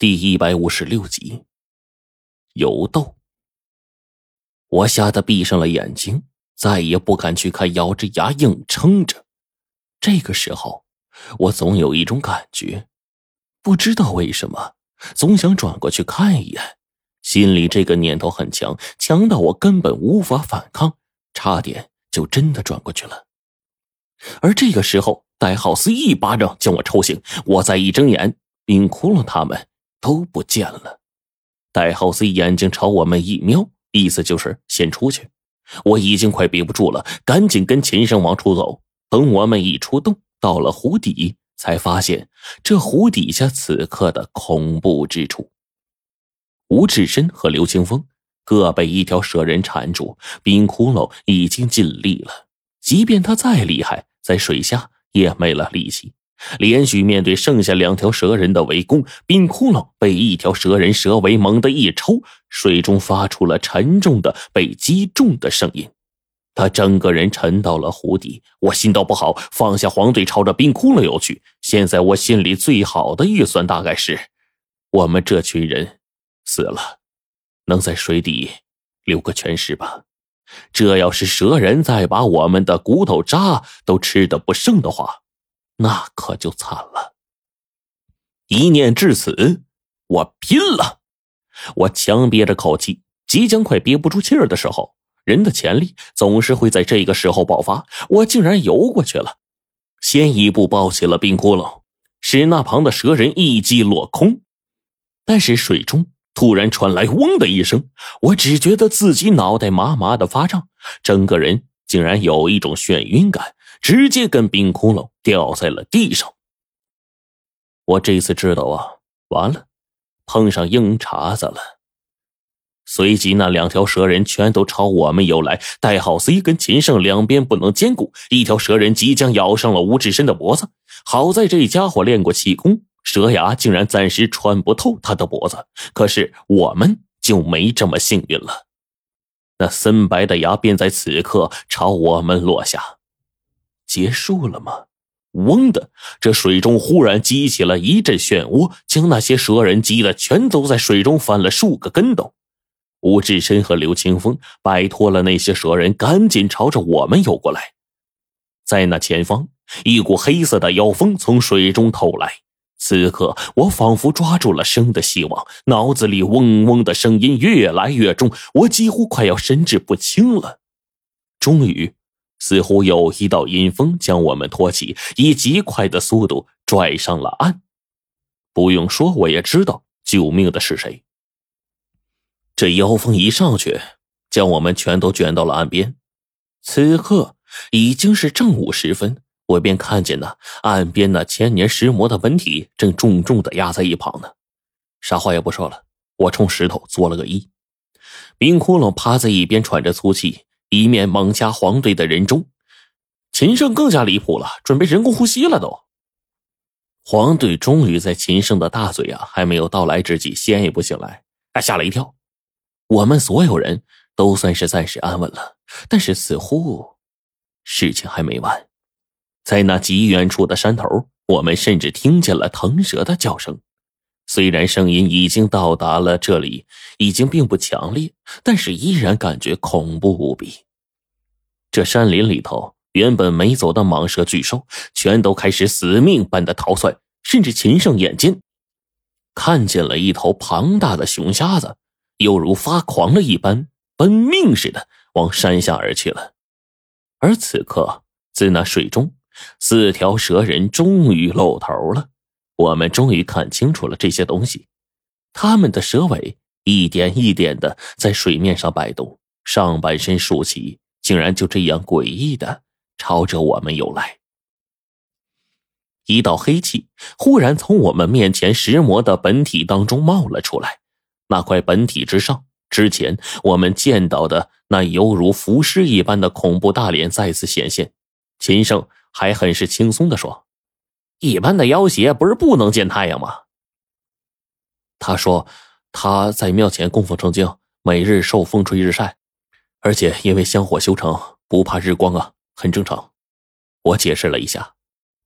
第一百五十六集，游斗。我吓得闭上了眼睛，再也不敢去看，咬着牙硬撑着。这个时候，我总有一种感觉，不知道为什么，总想转过去看一眼。心里这个念头很强，强到我根本无法反抗，差点就真的转过去了。而这个时候，戴浩斯一巴掌将我抽醒，我再一睁眼，冰窟窿他们。都不见了，戴浩斯眼睛朝我们一瞄，意思就是先出去。我已经快憋不住了，赶紧跟秦胜往出走。等我们一出洞，到了湖底，才发现这湖底下此刻的恐怖之处。吴志深和刘清风各被一条蛇人缠住，冰窟窿已经尽力了，即便他再厉害，在水下也没了力气。连续面对剩下两条蛇人的围攻，冰窟窿被一条蛇人蛇尾猛地一抽，水中发出了沉重的被击中的声音。他整个人沉到了湖底。我心道不好，放下黄队，朝着冰窟窿游去。现在我心里最好的预算大概是，我们这群人死了，能在水底留个全尸吧。这要是蛇人再把我们的骨头渣都吃的不剩的话。那可就惨了。一念至此，我拼了！我强憋着口气，即将快憋不住气儿的时候，人的潜力总是会在这个时候爆发。我竟然游过去了，先一步抱起了冰窟窿，使那旁的蛇人一击落空。但是水中突然传来“嗡”的一声，我只觉得自己脑袋麻麻的发胀，整个人竟然有一种眩晕感。直接跟冰窟窿掉在了地上。我这次知道啊，完了，碰上硬茬子了。随即，那两条蛇人全都朝我们游来。代号 C 跟秦胜两边不能兼顾，一条蛇人即将咬上了吴志深的脖子。好在这家伙练过气功，蛇牙竟然暂时穿不透他的脖子。可是我们就没这么幸运了，那森白的牙便在此刻朝我们落下。结束了吗？嗡的，这水中忽然激起了一阵漩涡，将那些蛇人击得全都在水中翻了数个跟斗。吴志深和刘清风摆脱了那些蛇人，赶紧朝着我们游过来。在那前方，一股黑色的妖风从水中透来。此刻，我仿佛抓住了生的希望，脑子里嗡嗡的声音越来越重，我几乎快要神志不清了。终于。似乎有一道阴风将我们托起，以极快的速度拽上了岸。不用说，我也知道救命的是谁。这妖风一上去，将我们全都卷到了岸边。此刻已经是正午时分，我便看见那岸边那千年石魔的本体正重重的压在一旁呢。啥话也不说了，我冲石头作了个揖。冰窟窿趴在一边喘着粗气。一面猛掐黄队的人中，秦胜更加离谱了，准备人工呼吸了都。黄队终于在秦胜的大嘴啊还没有到来之际，先一步醒来，他吓了一跳。我们所有人都算是暂时安稳了，但是似乎事情还没完。在那极远处的山头，我们甚至听见了腾蛇的叫声。虽然声音已经到达了这里，已经并不强烈，但是依然感觉恐怖无比。这山林里头原本没走的蟒蛇巨兽，全都开始死命般的逃窜，甚至秦胜眼尖，看见了一头庞大的熊瞎子，犹如发狂了一般，奔命似的往山下而去了。而此刻，自那水中，四条蛇人终于露头了。我们终于看清楚了这些东西，它们的蛇尾一点一点的在水面上摆动，上半身竖起，竟然就这样诡异的朝着我们游来。一道黑气忽然从我们面前石魔的本体当中冒了出来，那块本体之上，之前我们见到的那犹如浮尸一般的恐怖大脸再次显现。秦胜还很是轻松的说。一般的妖邪不是不能见太阳吗？他说他在庙前供奉成精，每日受风吹日晒，而且因为香火修成，不怕日光啊，很正常。我解释了一下，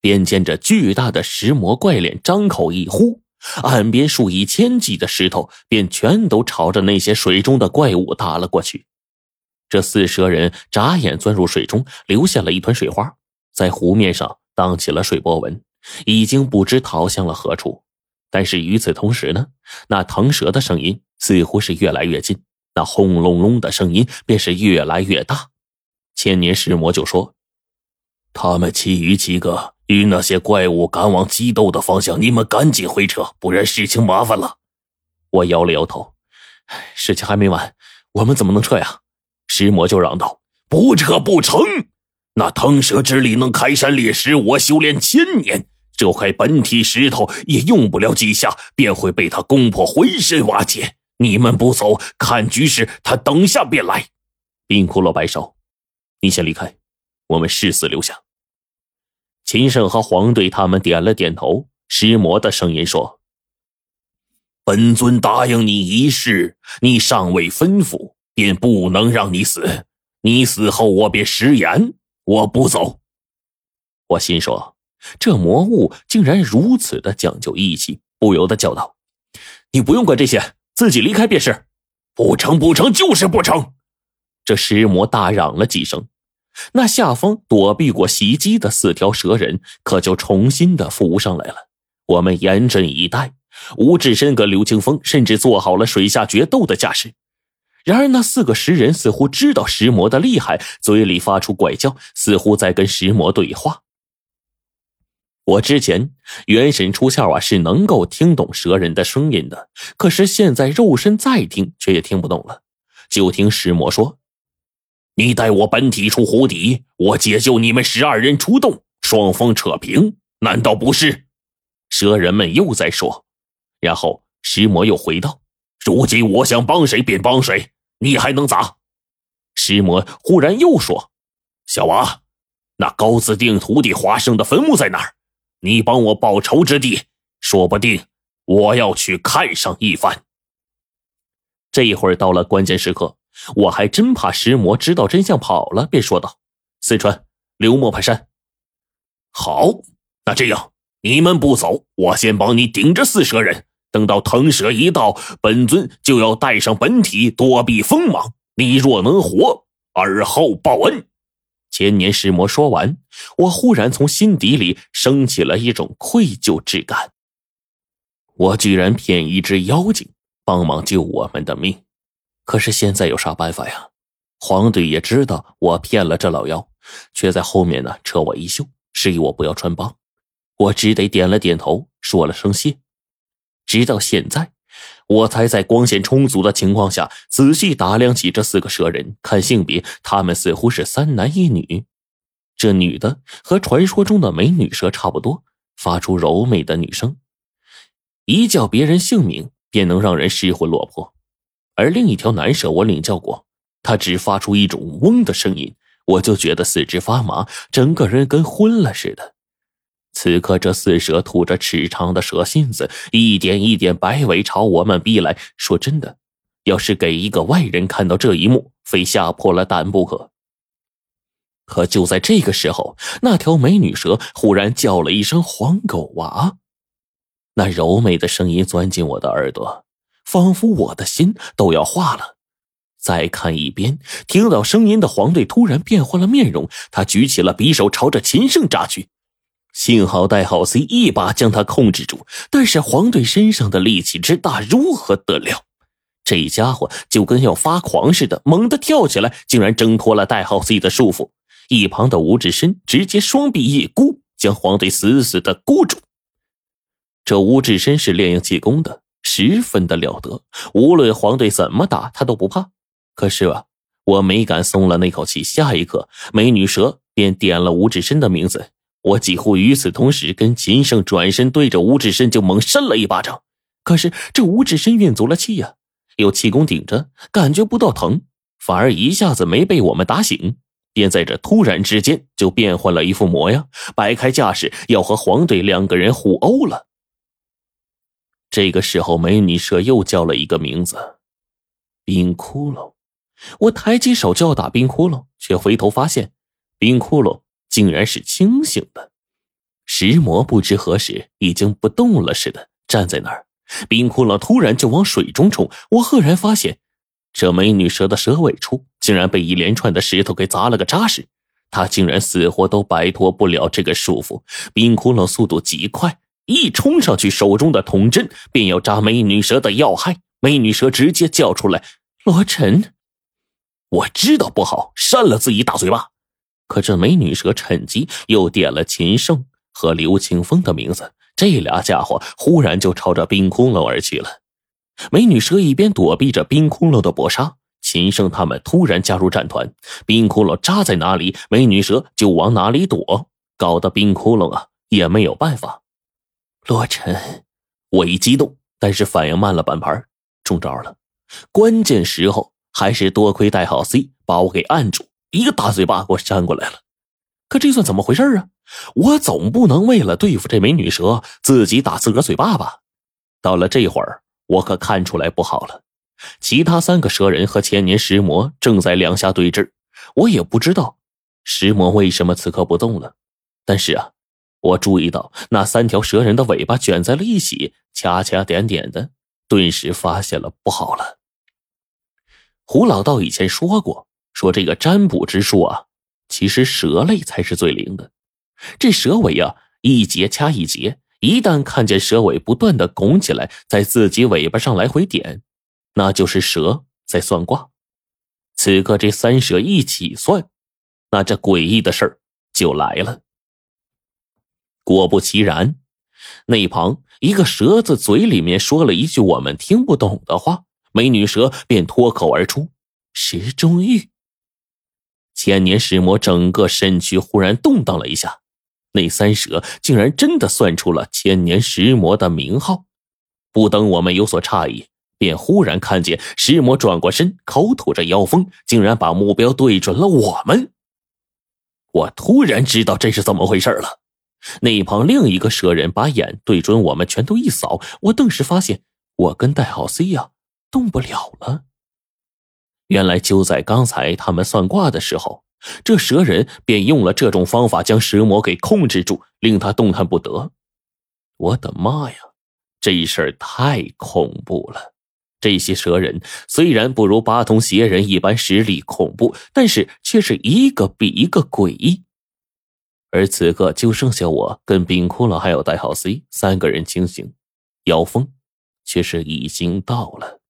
便见着巨大的石魔怪脸张口一呼，岸边数以千计的石头便全都朝着那些水中的怪物打了过去。这四蛇人眨眼钻入水中，留下了一团水花，在湖面上荡起了水波纹，已经不知逃向了何处。但是与此同时呢，那腾蛇的声音似乎是越来越近，那轰隆隆的声音便是越来越大。千年石魔就说：“他们其余几个与那些怪物赶往激斗的方向，你们赶紧回撤，不然事情麻烦了。”我摇了摇头：“事情还没完，我们怎么能撤呀？”石魔就嚷道：“不撤不成！那腾蛇之力能开山裂石，我修炼千年，这块本体石头也用不了几下，便会被他攻破，浑身瓦解。你们不走，看局势，他等下便来。”冰骷髅摆手：“你先离开，我们誓死留下。”秦胜和黄队他们点了点头。石魔的声音说：“本尊答应你一事，你尚未吩咐。”便不能让你死，你死后我便食言，我不走。我心说，这魔物竟然如此的讲究义气，不由得叫道：“你不用管这些，自己离开便是。”不成，不成，就是不成！这石魔大嚷了几声，那下方躲避过袭击的四条蛇人可就重新的浮上来了。我们严阵以待，吴志深跟刘清风甚至做好了水下决斗的架势。然而，那四个石人似乎知道石魔的厉害，嘴里发出怪叫，似乎在跟石魔对话。我之前元神出窍啊，是能够听懂蛇人的声音的，可是现在肉身再听，却也听不懂了。就听石魔说：“你带我本体出湖底，我解救你们十二人出动，双方扯平，难道不是？”蛇人们又在说，然后石魔又回道：“如今我想帮谁便帮谁。”你还能咋？石魔忽然又说：“小娃，那高子定徒弟华生的坟墓在哪儿？你帮我报仇之地，说不定我要去看上一番。”这一会儿到了关键时刻，我还真怕石魔知道真相跑了，便说道：“四川刘磨盘山。”好，那这样你们不走，我先帮你顶着四蛇人。等到腾蛇一到，本尊就要带上本体躲避锋芒。你若能活，而后报恩。千年石魔说完，我忽然从心底里升起了一种愧疚之感。我居然骗一只妖精帮忙救我们的命，可是现在有啥办法呀？黄队也知道我骗了这老妖，却在后面呢扯我衣袖，示意我不要穿帮。我只得点了点头，说了声谢。直到现在，我才在光线充足的情况下仔细打量起这四个蛇人。看性别，他们似乎是三男一女。这女的和传说中的美女蛇差不多，发出柔美的女声，一叫别人姓名便能让人失魂落魄。而另一条男蛇我领教过，他只发出一种嗡的声音，我就觉得四肢发麻，整个人跟昏了似的。此刻，这四蛇吐着齿长的蛇信子，一点一点摆尾朝我们逼来。说真的，要是给一个外人看到这一幕，非吓破了胆不可。可就在这个时候，那条美女蛇忽然叫了一声“黄狗娃”，那柔美的声音钻进我的耳朵，仿佛我的心都要化了。再看一边，听到声音的黄队突然变换了面容，他举起了匕首，朝着秦胜扎去。幸好代号 C 一把将他控制住，但是黄队身上的力气之大，如何得了？这家伙就跟要发狂似的，猛地跳起来，竟然挣脱了代号 C 的束缚。一旁的吴志深直接双臂一箍，将黄队死死的箍住。这吴志深是练硬气功的，十分的了得，无论黄队怎么打，他都不怕。可是啊，我没敢松了那口气。下一刻，美女蛇便点了吴志深的名字。我几乎与此同时，跟秦胜转身对着吴志深就猛扇了一巴掌。可是这吴志深运足了气呀，有气功顶着，感觉不到疼，反而一下子没被我们打醒，便在这突然之间就变换了一副模样，摆开架势要和黄队两个人互殴了。这个时候，美女蛇又叫了一个名字：冰窟窿。我抬起手就要打冰窟窿，却回头发现冰窟窿。竟然是清醒的，石魔不知何时已经不动了似的，站在那儿，冰窟窿突然就往水中冲。我赫然发现，这美女蛇的蛇尾处竟然被一连串的石头给砸了个扎实。她竟然死活都摆脱不了这个束缚。冰窟窿速度极快，一冲上去，手中的铜针便要扎美女蛇的要害。美女蛇直接叫出来：“罗晨！”我知道不好，扇了自己大嘴巴。可这美女蛇趁机又点了秦胜和刘清风的名字，这俩家伙忽然就朝着冰窟窿而去了。美女蛇一边躲避着冰窟窿的搏杀，秦胜他们突然加入战团，冰窟窿扎在哪里，美女蛇就往哪里躲，搞得冰窟窿啊也没有办法。罗晨，我一激动，但是反应慢了半拍，中招了。关键时候还是多亏代号 C 把我给按住。一个大嘴巴给我扇过来了，可这算怎么回事啊？我总不能为了对付这美女蛇自己打自个嘴巴吧？到了这会儿，我可看出来不好了。其他三个蛇人和千年石魔正在两下对峙，我也不知道石魔为什么此刻不动了。但是啊，我注意到那三条蛇人的尾巴卷在了一起，掐掐点点的，顿时发现了不好了。胡老道以前说过。说这个占卜之术啊，其实蛇类才是最灵的。这蛇尾啊，一节掐一节，一旦看见蛇尾不断的拱起来，在自己尾巴上来回点，那就是蛇在算卦。此刻这三蛇一起算，那这诡异的事儿就来了。果不其然，那旁一个蛇子嘴里面说了一句我们听不懂的话，美女蛇便脱口而出：“石中玉。”千年石魔整个身躯忽然动荡了一下，那三蛇竟然真的算出了千年石魔的名号。不等我们有所诧异，便忽然看见石魔转过身，口吐着妖风，竟然把目标对准了我们。我突然知道这是怎么回事了。那一旁另一个蛇人把眼对准我们，拳头一扫，我顿时发现我跟代号 C 呀动不了了。原来就在刚才，他们算卦的时候，这蛇人便用了这种方法将蛇魔给控制住，令他动弹不得。我的妈呀，这一事儿太恐怖了！这些蛇人虽然不如八通邪人一般实力恐怖，但是却是一个比一个诡异。而此刻就剩下我跟冰窟窿还有代号 C 三个人清醒，妖风却是已经到了。